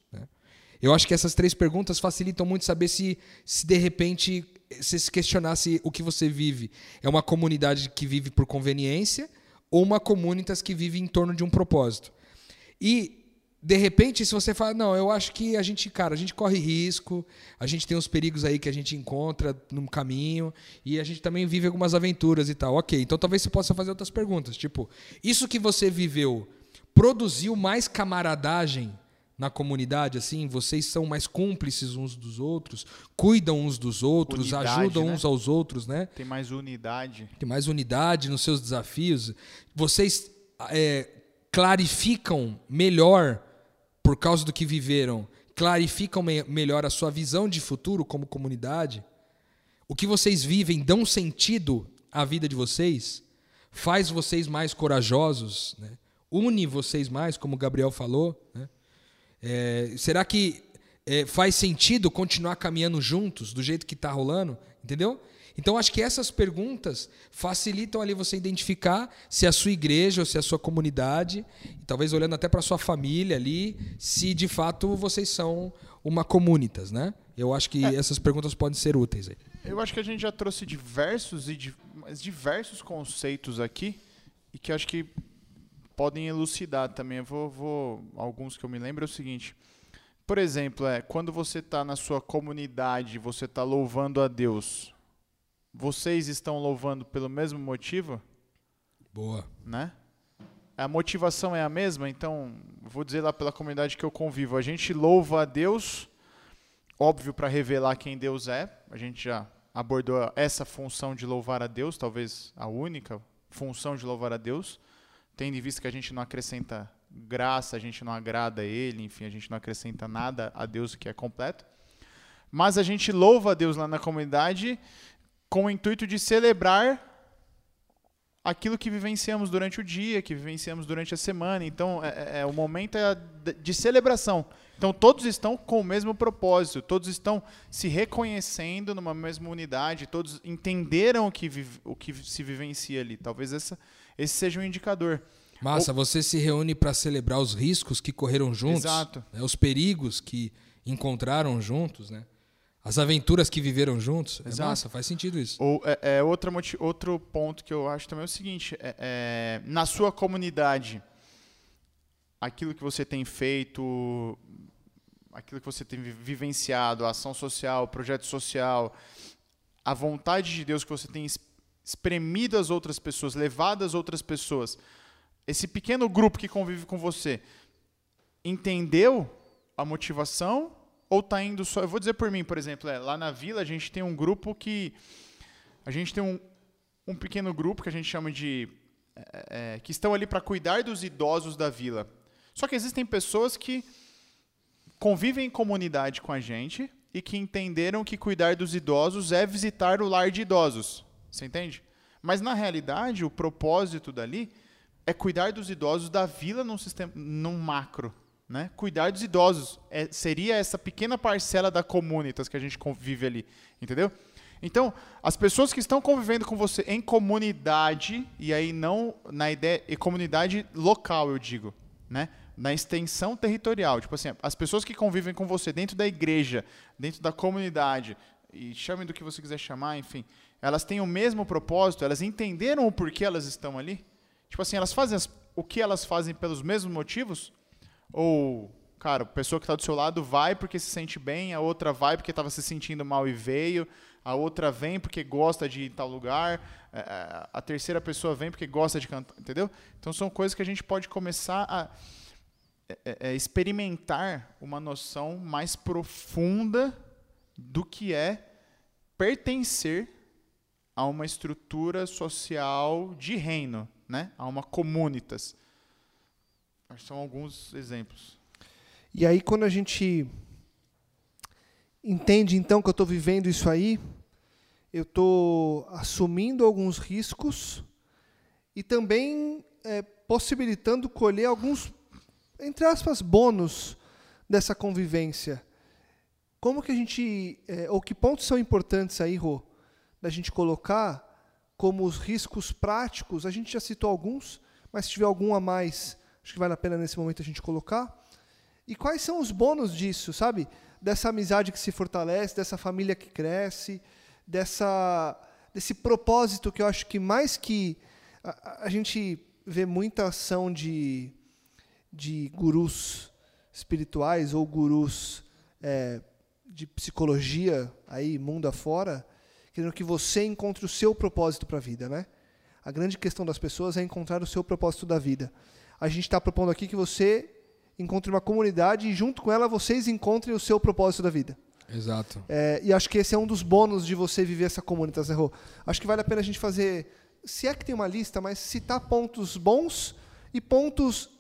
Eu acho que essas três perguntas facilitam muito saber se, se de repente você se questionasse o que você vive. É uma comunidade que vive por conveniência ou uma comunitas que vive em torno de um propósito? E de repente, se você fala, não, eu acho que a gente, cara, a gente corre risco, a gente tem uns perigos aí que a gente encontra no caminho e a gente também vive algumas aventuras e tal. Ok, então talvez você possa fazer outras perguntas, tipo, isso que você viveu produziu mais camaradagem na comunidade, assim, vocês são mais cúmplices uns dos outros, cuidam uns dos outros, Unidade, ajudam né? uns aos outros, né? Tem mais unidade. Tem mais unidade nos seus desafios. Vocês é, clarificam melhor, por causa do que viveram, clarificam me- melhor a sua visão de futuro como comunidade. O que vocês vivem dão sentido à vida de vocês, faz vocês mais corajosos, né? une vocês mais, como o Gabriel falou. Né? É, será que é, faz sentido continuar caminhando juntos do jeito que está rolando? Entendeu? Então, acho que essas perguntas facilitam ali você identificar se a sua igreja ou se a sua comunidade, e talvez olhando até para a sua família ali, se de fato vocês são uma comunitas, né? Eu acho que essas perguntas podem ser úteis. Aí. Eu acho que a gente já trouxe diversos e diversos conceitos aqui e que acho que podem elucidar também. Eu vou, vou alguns que eu me lembro é o seguinte. Por exemplo, é quando você está na sua comunidade, você está louvando a Deus. Vocês estão louvando pelo mesmo motivo, Boa. né? A motivação é a mesma, então vou dizer lá pela comunidade que eu convivo. A gente louva a Deus, óbvio para revelar quem Deus é. A gente já abordou essa função de louvar a Deus, talvez a única função de louvar a Deus, tendo em vista que a gente não acrescenta graça, a gente não agrada a Ele, enfim, a gente não acrescenta nada a Deus que é completo. Mas a gente louva a Deus lá na comunidade com o intuito de celebrar aquilo que vivenciamos durante o dia, que vivenciamos durante a semana. Então, é, é- é- o momento é de- celebração. Então, todos estão com o mesmo propósito, todos estão se reconhecendo numa mesma unidade, todos entenderam o que, o que se vivencia ali. Talvez essa, esse seja um indicador. Massa, você se reúne para celebrar os riscos que correram juntos, né, os perigos que encontraram juntos, né? As aventuras que viveram juntos. É Exato. massa, faz sentido isso. Ou, é, é outra outro ponto que eu acho também é o seguinte: é- é, na sua comunidade, aquilo que você tem feito, aquilo que você tem vi- vivenciado, a ação social, o projeto social, a vontade de Deus que você tem espremido as outras pessoas, levado as outras pessoas, esse pequeno grupo que convive com você, entendeu a motivação ou tá indo só. Eu vou dizer por mim, por exemplo, é, lá na vila a gente tem um grupo que. A gente tem um, um pequeno grupo que a gente chama de. é, é, que estão ali para cuidar dos idosos da vila. Só que existem pessoas que convivem em comunidade com a gente e que entenderam que cuidar dos idosos é visitar o lar de idosos. Você entende? Mas na realidade, o propósito dali é cuidar dos idosos da vila num sistema, num macro, né? Cuidar dos idosos é, seria essa pequena parcela da comunitas que a gente convive ali, entendeu? Então, as pessoas que estão convivendo com você em comunidade e aí não na ideia e comunidade local, eu digo, né? Na extensão territorial, tipo assim, as pessoas que convivem com você dentro da igreja, dentro da comunidade, e chamem do que você quiser chamar, enfim, elas têm o mesmo propósito, elas entenderam o porquê elas estão ali? Tipo assim, elas fazem as- o que elas fazem pelos mesmos motivos? Ou, cara, a pessoa que está do seu lado vai porque se sente bem, a outra vai porque estava se sentindo mal e veio, a outra vem porque gosta de tal lugar, a terceira pessoa vem porque gosta de cantar, entendeu? Então são coisas que a gente pode começar a é, é, é, experimentar uma noção mais profunda do que é pertencer a uma estrutura social de reino, né? A uma comunitas. São alguns exemplos. E aí, quando a gente entende, então, que eu estou vivendo isso aí, eu estou assumindo alguns riscos e também é, possibilitando colher alguns, entre aspas, bônus dessa convivência. Como que a gente, é, ou que pontos são importantes aí, Rô, da gente colocar como os riscos práticos? A gente já citou alguns, mas se tiver algum a mais, acho que vale a pena nesse momento a gente colocar. E quais são os bônus disso, sabe? Dessa amizade que se fortalece, dessa família que cresce, dessa, desse propósito que eu acho que mais que. A, a gente vê muita ação de, de gurus espirituais ou gurus é, de psicologia aí mundo afora, querendo que você encontre o seu propósito para a vida, né? A grande questão das pessoas é encontrar o seu propósito da vida. A gente está propondo aqui que você encontre uma comunidade e junto com ela vocês encontrem o seu propósito da vida. Exato. É, e acho que esse é um dos bônus de você viver essa comunidade, Zé Rô. Acho que vale a pena a gente fazer, se é que tem uma lista, mas citar pontos bons e pontos,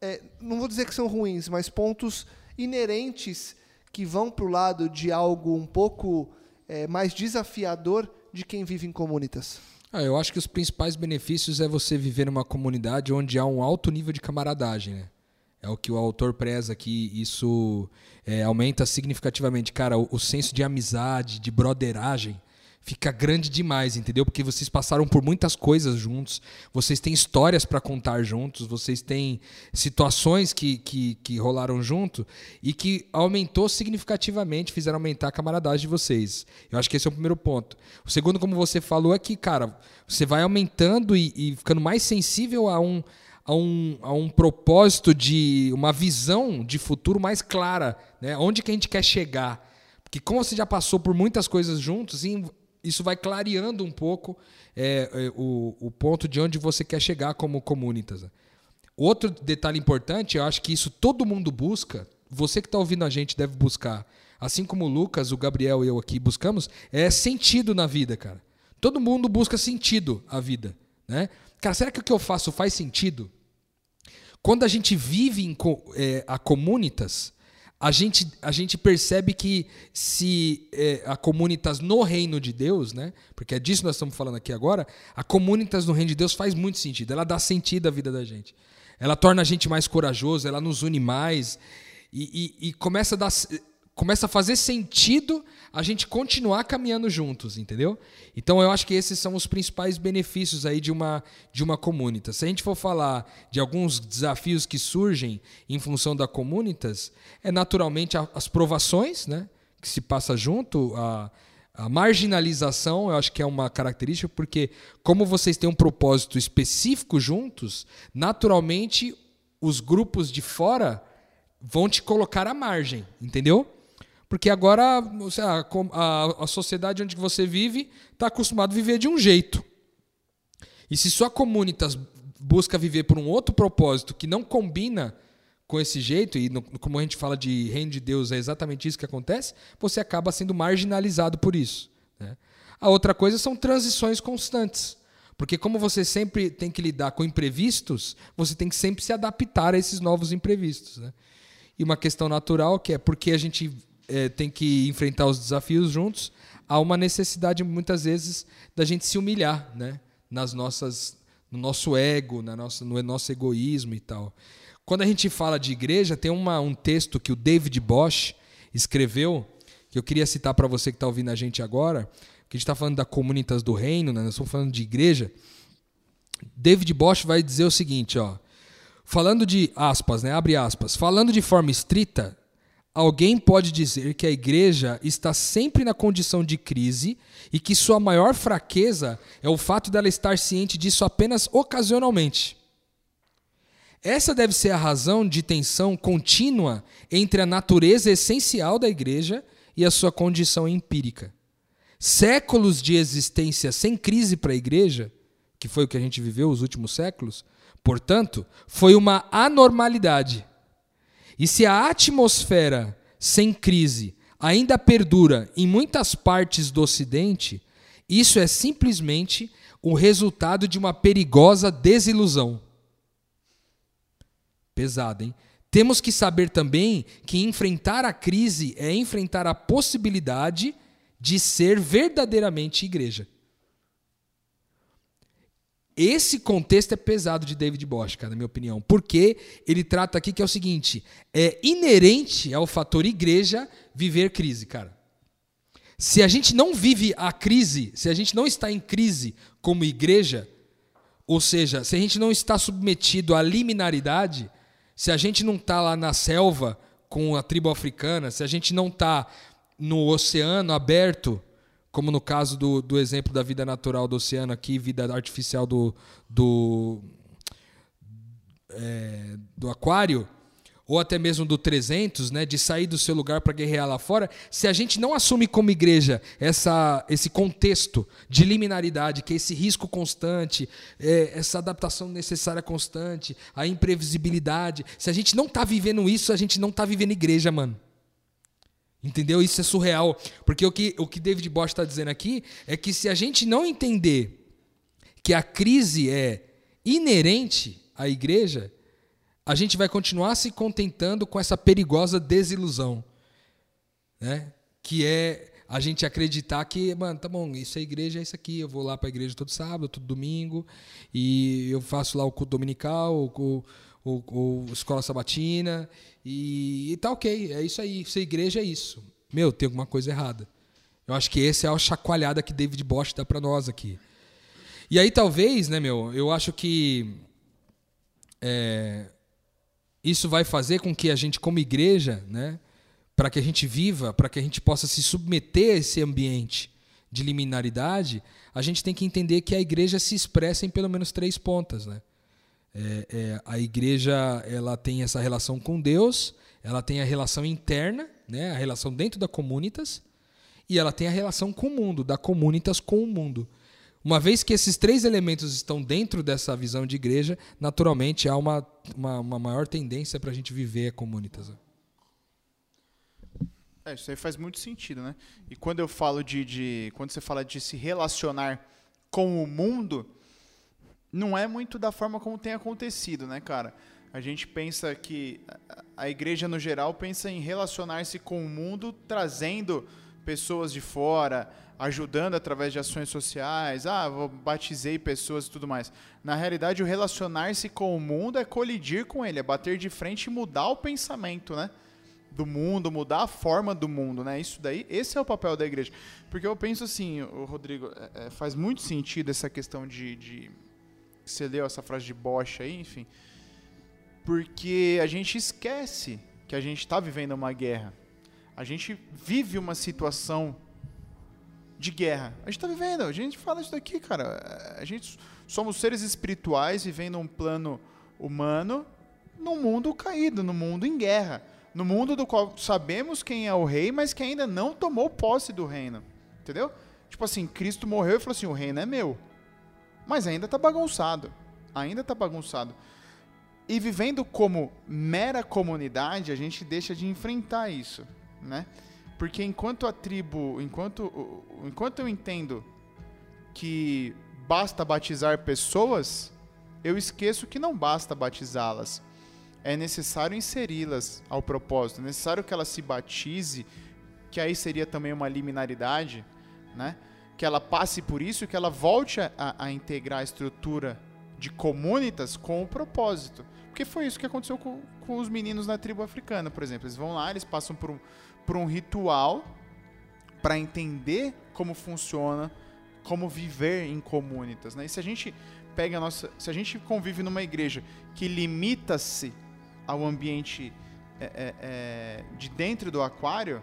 é, não vou dizer que são ruins, mas pontos inerentes que vão para o lado de algo um pouco é, mais desafiador de quem vive em comunitas. Ah, eu acho que os principais benefícios é você viver numa comunidade onde há um alto nível de camaradagem, né? É o que o autor preza aqui, isso é, aumenta significativamente. Cara, o, o, senso de amizade, de broderagem, fica grande demais, entendeu? Porque vocês passaram por muitas coisas juntos, vocês têm histórias para contar juntos, vocês têm situações que, que, que rolaram junto e que aumentou significativamente, fizeram aumentar a camaradagem de vocês. Eu acho que esse é o primeiro ponto. O segundo, como você falou, é que, cara, você vai aumentando e, e ficando mais sensível a um a um, a um propósito de uma visão de futuro mais clara, né? Onde que a gente quer chegar? Porque como você já passou por muitas coisas juntos, isso vai clareando um pouco é, é, o, o ponto de onde você quer chegar como comunitas. Outro detalhe importante, eu acho que isso todo mundo busca. Você que está ouvindo a gente deve buscar, assim como o Lucas, o Gabriel e eu aqui buscamos, é sentido na vida, cara. Todo mundo busca sentido à vida, né? Cara, será que o que eu faço faz sentido? Quando a gente vive em, é, a comunitas, a gente, a gente percebe que se é, a comunitas no reino de Deus, né? Porque é disso que nós estamos falando aqui agora, a comunitas no reino de Deus faz muito sentido. Ela dá sentido à vida da gente. Ela torna a gente mais corajoso, ela nos une mais e, e, e começa a dar começa a fazer sentido a gente continuar caminhando juntos, entendeu? Então eu acho que esses são os principais benefícios aí de uma de uma comunitas. Se a gente for falar de alguns desafios que surgem em função da comunitas, é naturalmente as provações, né, que se passa junto a a marginalização, eu acho que é uma característica, porque como vocês têm um propósito específico juntos, naturalmente os grupos de fora vão te colocar à margem, entendeu? Porque agora a, a, a sociedade onde você vive está acostumado a viver de um jeito. E se sua comunitas busca viver por um outro propósito que não combina com esse jeito, e no, como a gente fala de reino de Deus, é exatamente isso que acontece, você acaba sendo marginalizado por isso. Né? A outra coisa são transições constantes. Porque como você sempre tem que lidar com imprevistos, você tem que sempre se adaptar a esses novos imprevistos. Né? E uma questão natural que é porque a gente é, tem que enfrentar os desafios juntos, há uma necessidade muitas vezes da gente se humilhar, né? Nas nossas, no nosso ego, na nossa, no nosso egoísmo e tal. Quando a gente fala de igreja, tem uma, um texto que o David Bosch escreveu, que eu queria citar para você que está ouvindo a gente agora, que a gente está falando da comunitas do reino, né? nós estamos falando de igreja. David Bosch vai dizer o seguinte, ó, falando de aspas, né, abre aspas, falando de forma estrita, Alguém pode dizer que a igreja está sempre na condição de crise e que sua maior fraqueza é o fato dela estar ciente disso apenas ocasionalmente. Essa deve ser a razão de tensão contínua entre a natureza essencial da igreja e a sua condição empírica. Séculos de existência sem crise para a igreja, que foi o que a gente viveu os últimos séculos, portanto, foi uma anormalidade e se a atmosfera sem crise ainda perdura em muitas partes do Ocidente, isso é simplesmente o resultado de uma perigosa desilusão. Pesado, hein? Temos que saber também que enfrentar a crise é enfrentar a possibilidade de ser verdadeiramente igreja. Esse contexto é pesado de David Bosch, cara, na minha opinião, porque ele trata aqui que é o seguinte: é inerente ao fator igreja viver crise, cara. Se a gente não vive a crise, se a gente não está em crise como igreja, ou seja, se a gente não está submetido à liminaridade, se a gente não está lá na selva com a tribo africana, se a gente não está no oceano aberto como no caso do, do exemplo da vida natural do oceano aqui, vida artificial do, do, é, do aquário, ou até mesmo do 300, né, de sair do seu lugar para guerrear lá fora, se a gente não assume como igreja essa, esse contexto de liminaridade, que é esse risco constante, é, essa adaptação necessária constante, a imprevisibilidade, se a gente não está vivendo isso, a gente não está vivendo igreja, mano. Entendeu? Isso é surreal. Porque o que, o que David Bosch está dizendo aqui é que se a gente não entender que a crise é inerente à igreja, a gente vai continuar se contentando com essa perigosa desilusão, né? Que é a gente acreditar que, mano, tá bom, isso é igreja, é isso aqui, eu vou lá para a igreja todo sábado, todo domingo, e eu faço lá o culto dominical, o, o, escola sabatina, e, e tá ok, é isso aí, ser igreja é isso. Meu, tem alguma coisa errada. Eu acho que essa é a chacoalhada que David Bosch dá para nós aqui. E aí talvez, né, meu, eu acho que é, isso vai fazer com que a gente, como igreja, né, para que a gente viva, para que a gente possa se submeter a esse ambiente de liminaridade, a gente tem que entender que a igreja se expressa em pelo menos três pontas. Né? É, é, a igreja ela tem essa relação com Deus, ela tem a relação interna, né, a relação dentro da comunitas, e ela tem a relação com o mundo, da comunitas com o mundo. Uma vez que esses três elementos estão dentro dessa visão de igreja, naturalmente há uma, uma, uma maior tendência para a gente viver a comunitas. É, isso aí faz muito sentido, né? E quando eu falo de, de. Quando você fala de se relacionar com o mundo, não é muito da forma como tem acontecido, né, cara? A gente pensa que a igreja no geral pensa em relacionar-se com o mundo, trazendo pessoas de fora, ajudando através de ações sociais, ah, vou batizei pessoas e tudo mais. Na realidade, o relacionar-se com o mundo é colidir com ele, é bater de frente e mudar o pensamento, né? Do mundo, mudar a forma do mundo, né? Isso daí, esse é o papel da igreja. Porque eu penso assim, Rodrigo, é, é, faz muito sentido essa questão de, de. Você leu essa frase de Bosch aí, enfim. Porque a gente esquece que a gente está vivendo uma guerra. A gente vive uma situação de guerra. A gente está vivendo, a gente fala isso daqui, cara. A gente somos seres espirituais vivendo um plano humano num mundo caído, num mundo em guerra, no mundo do qual sabemos quem é o rei, mas que ainda não tomou posse do reino. Entendeu? Tipo assim, Cristo morreu e falou assim: "O reino é meu". Mas ainda está bagunçado. Ainda está bagunçado. E vivendo como mera comunidade, a gente deixa de enfrentar isso, né? Porque enquanto a tribo, enquanto, enquanto eu entendo que basta batizar pessoas, eu esqueço que não basta batizá-las. É necessário inseri-las ao propósito, é necessário que ela se batize, que aí seria também uma liminaridade, né? Que ela passe por isso, que ela volte a, a integrar a estrutura de comunitas com o propósito. Porque foi isso que aconteceu com, com os meninos na tribo africana, por exemplo. Eles vão lá, eles passam por um, por um ritual para entender como funciona, como viver em comunitas. Né? E se a gente pega a nossa, se a gente convive numa igreja que limita-se ao ambiente é, é, é, de dentro do aquário,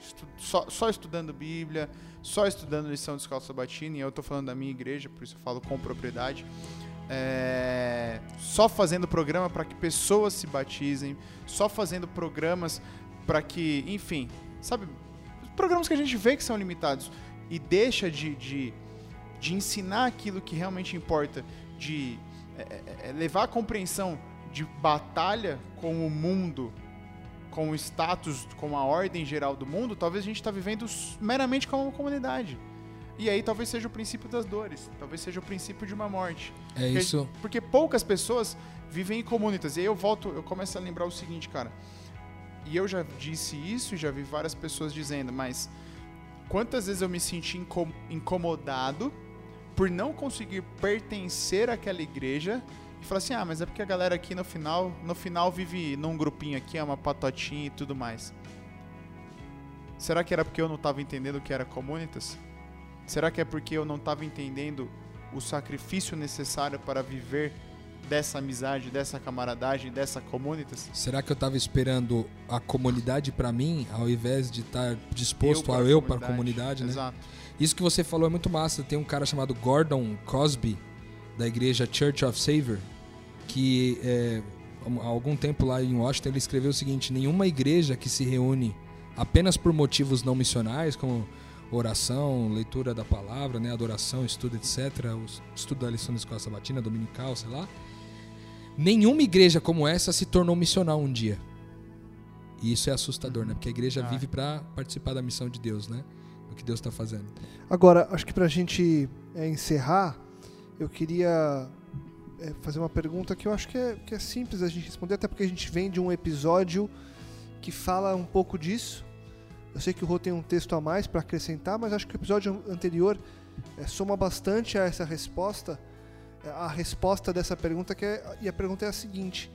estu só, só, estudando Bíblia, só estudando lição de escola sabatina, e eu estou falando da minha igreja, por isso eu falo com propriedade. É, só fazendo programa para que pessoas se batizem, só fazendo programas para que, enfim, sabe, programas que a gente vê que são limitados e deixa de, de, de ensinar aquilo que realmente importa, de é, é, é, levar a compreensão de batalha com o mundo, com o status, com a ordem geral do mundo, talvez a gente está vivendo meramente como uma comunidade. E aí talvez seja o princípio das dores, talvez seja o princípio de uma morte. É porque, isso. Porque poucas pessoas vivem em comunitas. E aí eu volto, eu começo a lembrar o seguinte, cara e eu já disse isso e já vi várias pessoas dizendo, mas quantas vezes eu me senti incomodado por não conseguir pertencer àquela igreja e falar assim: "Ah, mas é porque a galera aqui no final, no final vive num grupinho aqui, é uma patotinha e tudo mais". Será que era porque eu não estava entendendo o que era comunitas? Será que é porque eu não estava entendendo o sacrifício necessário para viver dessa amizade, dessa camaradagem, dessa comunitas? Será que eu estava esperando a comunidade para mim, ao invés de estar tá disposto eu a eu para a comunidade, né? Exato. Isso que você falou é muito massa. Tem um cara chamado Gordon Cosby, da igreja Church of Savior, que é, há algum tempo lá em Washington, ele escreveu o seguinte: nenhuma igreja que se reúne apenas por motivos não missionais, como oração, leitura da palavra, né, adoração, estudo, etc., o estudo da lição da escola sabatina, dominical, sei lá. Nenhuma igreja como essa se tornou missional um dia. E isso é assustador, né? Porque a igreja Ah. vive para participar da missão de Deus, né? Do que Deus está fazendo. Agora, acho que pra gente é, encerrar, eu queria é, fazer uma pergunta que eu acho que é, que é simples a gente responder, até porque a gente vem de um episódio que fala um pouco disso. Eu sei que o Rô tem um texto a mais para acrescentar, mas acho que o episódio anterior é, soma bastante a essa resposta, é, a resposta dessa pergunta, que é, e a pergunta é a seguinte: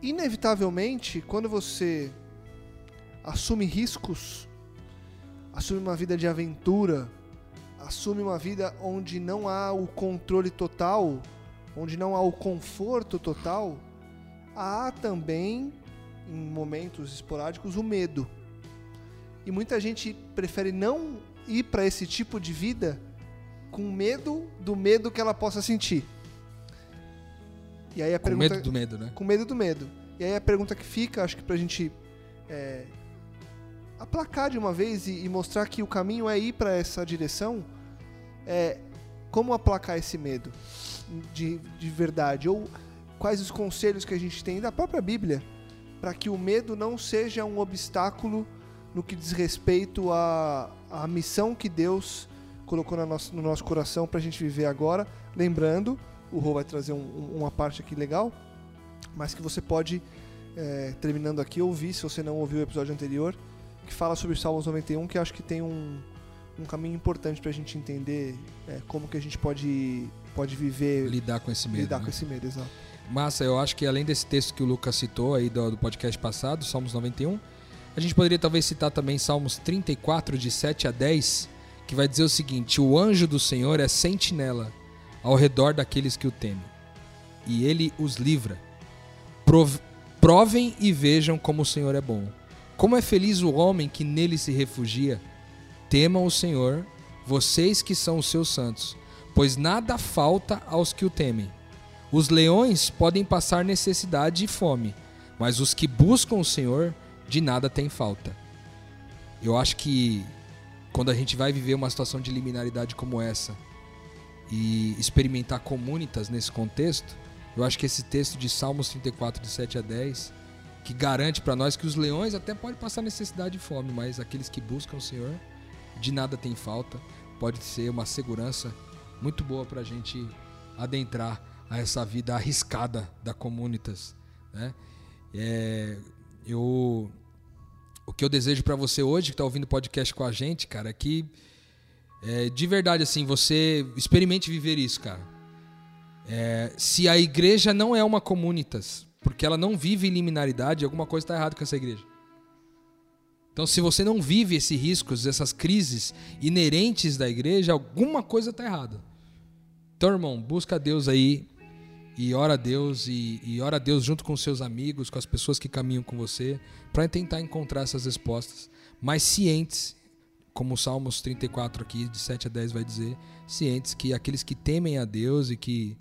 inevitavelmente, quando você assume riscos, assume uma vida de aventura, assume uma vida onde não há o controle total, onde não há o conforto total, há também, em momentos esporádicos, o medo. E muita gente prefere não ir para esse tipo de vida com medo do medo que ela possa sentir. E aí a Com pergunta medo do medo, né? com medo do medo. E aí a pergunta que fica, acho que pra gente é, aplacar de uma vez e, e mostrar que o caminho é ir para essa direção, é como aplacar esse medo de, de verdade? Ou quais os conselhos que a gente tem da própria Bíblia para que o medo não seja um obstáculo no que diz respeito à, à missão que Deus colocou na nossa- no nosso coração para a gente viver agora. Lembrando, o Rô vai trazer um- uma parte aqui legal, mas que você pode, é, terminando aqui, ouvir, se você não ouviu o episódio anterior, que fala sobre Salmos 91, que acho que tem um, um caminho importante para a gente entender é, como que a gente pode, pode viver, Lidar com esse medo. lidar né? com esse medo, exato. Massa, eu acho que além desse texto que o Lucas citou aí do, do podcast passado, Salmos 91, a gente poderia talvez citar também Salmos 34, de 7 a 10, que vai dizer o seguinte: O anjo do Senhor é sentinela ao redor daqueles que o temem, e ele os livra. Prov- Provem e vejam como o Senhor é bom. Como é feliz o homem que nele se refugia. Temam o Senhor, vocês que são os seus santos, pois nada falta aos que o temem. Os leões podem passar necessidade e fome, mas os que buscam o Senhor de nada têm falta. Eu acho que quando a gente vai viver uma situação de liminaridade como essa e experimentar comunitas nesse contexto, eu acho que esse texto de Salmos 34, de 7 a 10, que garante para nós que os leões até podem passar necessidade e fome, mas aqueles que buscam o Senhor de nada têm falta, pode ser uma segurança muito boa para a gente adentrar a essa vida arriscada da Comunitas, né? É, eu, o que eu desejo para você hoje que está ouvindo o podcast com a gente, cara, é que é, de verdade assim você experimente viver isso, cara. É, se a igreja não é uma Comunitas, porque ela não vive liminaridade, alguma coisa está errada com essa igreja. Então, se você não vive esses riscos, essas crises inerentes da igreja, alguma coisa está errada. Então, irmão, busca Deus aí e ora a Deus e, e ora a Deus junto com seus amigos, com as pessoas que caminham com você, para tentar encontrar essas respostas, mas cientes, como o Salmos 34 aqui, de 7 a 10 vai dizer, cientes que aqueles que temem a Deus e que,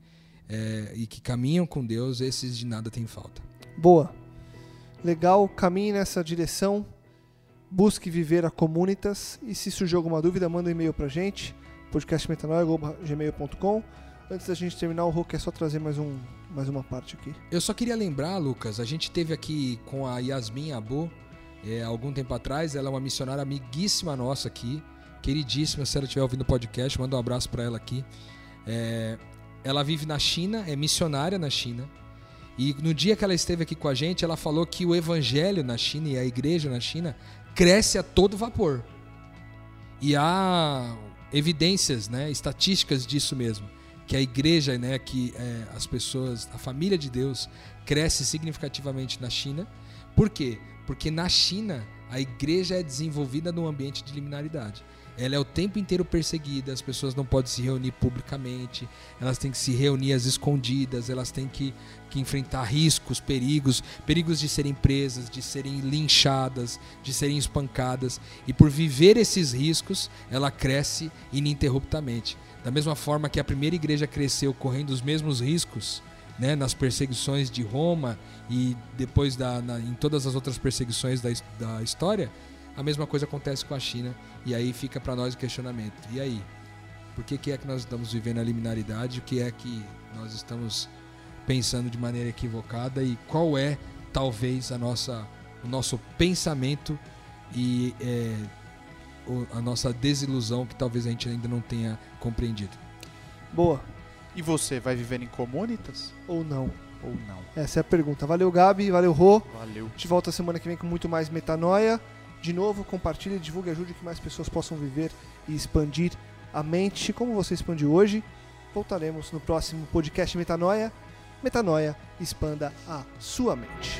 é, e que caminham com Deus, esses de nada têm falta. Boa. Legal, caminhe nessa direção. Busque viver a Comunitas. E se surgir alguma dúvida, manda um e-mail pra gente. podcastmetanoia.gmail.com Antes da gente terminar, o Hulk é só trazer mais, um, mais uma parte aqui. Eu só queria lembrar, Lucas, a gente teve aqui com a Yasmin Abu é, algum tempo atrás. Ela é uma missionária amiguíssima nossa aqui, queridíssima. Se ela estiver ouvindo o podcast, manda um abraço para ela aqui. É, ela vive na China, é missionária na China. E no dia que ela esteve aqui com a gente, ela falou que o evangelho na China e a igreja na China cresce a todo vapor. E há evidências, né, estatísticas disso mesmo, que a igreja, né, que é, as pessoas, a família de Deus cresce significativamente na China. Por quê? Porque na China a igreja é desenvolvida num ambiente de liminaridade. Ela é o tempo inteiro perseguida, as pessoas não podem se reunir publicamente, elas têm que se reunir às escondidas, elas têm que, que enfrentar riscos, perigos, perigos de serem presas, de serem linchadas, de serem espancadas. E por viver esses riscos, ela cresce ininterruptamente. Da mesma forma que a primeira igreja cresceu correndo os mesmos riscos, né, nas perseguições de Roma e depois da, na, em todas as outras perseguições da, da história, a mesma coisa acontece com a China. E aí fica para nós o questionamento. E aí? Por que, que é que nós estamos vivendo a liminaridade? O que é que nós estamos pensando de maneira equivocada? E qual é, talvez, a nossa, o nosso pensamento e é, o- a nossa desilusão que talvez a gente ainda não tenha compreendido? Boa. E você vai viver em comunitas Ou não? ou não? Essa é a pergunta. Valeu, Gabi. Valeu, Rô. Valeu. A gente volta semana que vem com muito mais metanoia. De novo, compartilhe, divulgue, ajude que mais pessoas possam viver e expandir a mente como você expandiu hoje. Voltaremos no próximo podcast Metanoia. Metanoia, expanda a sua mente.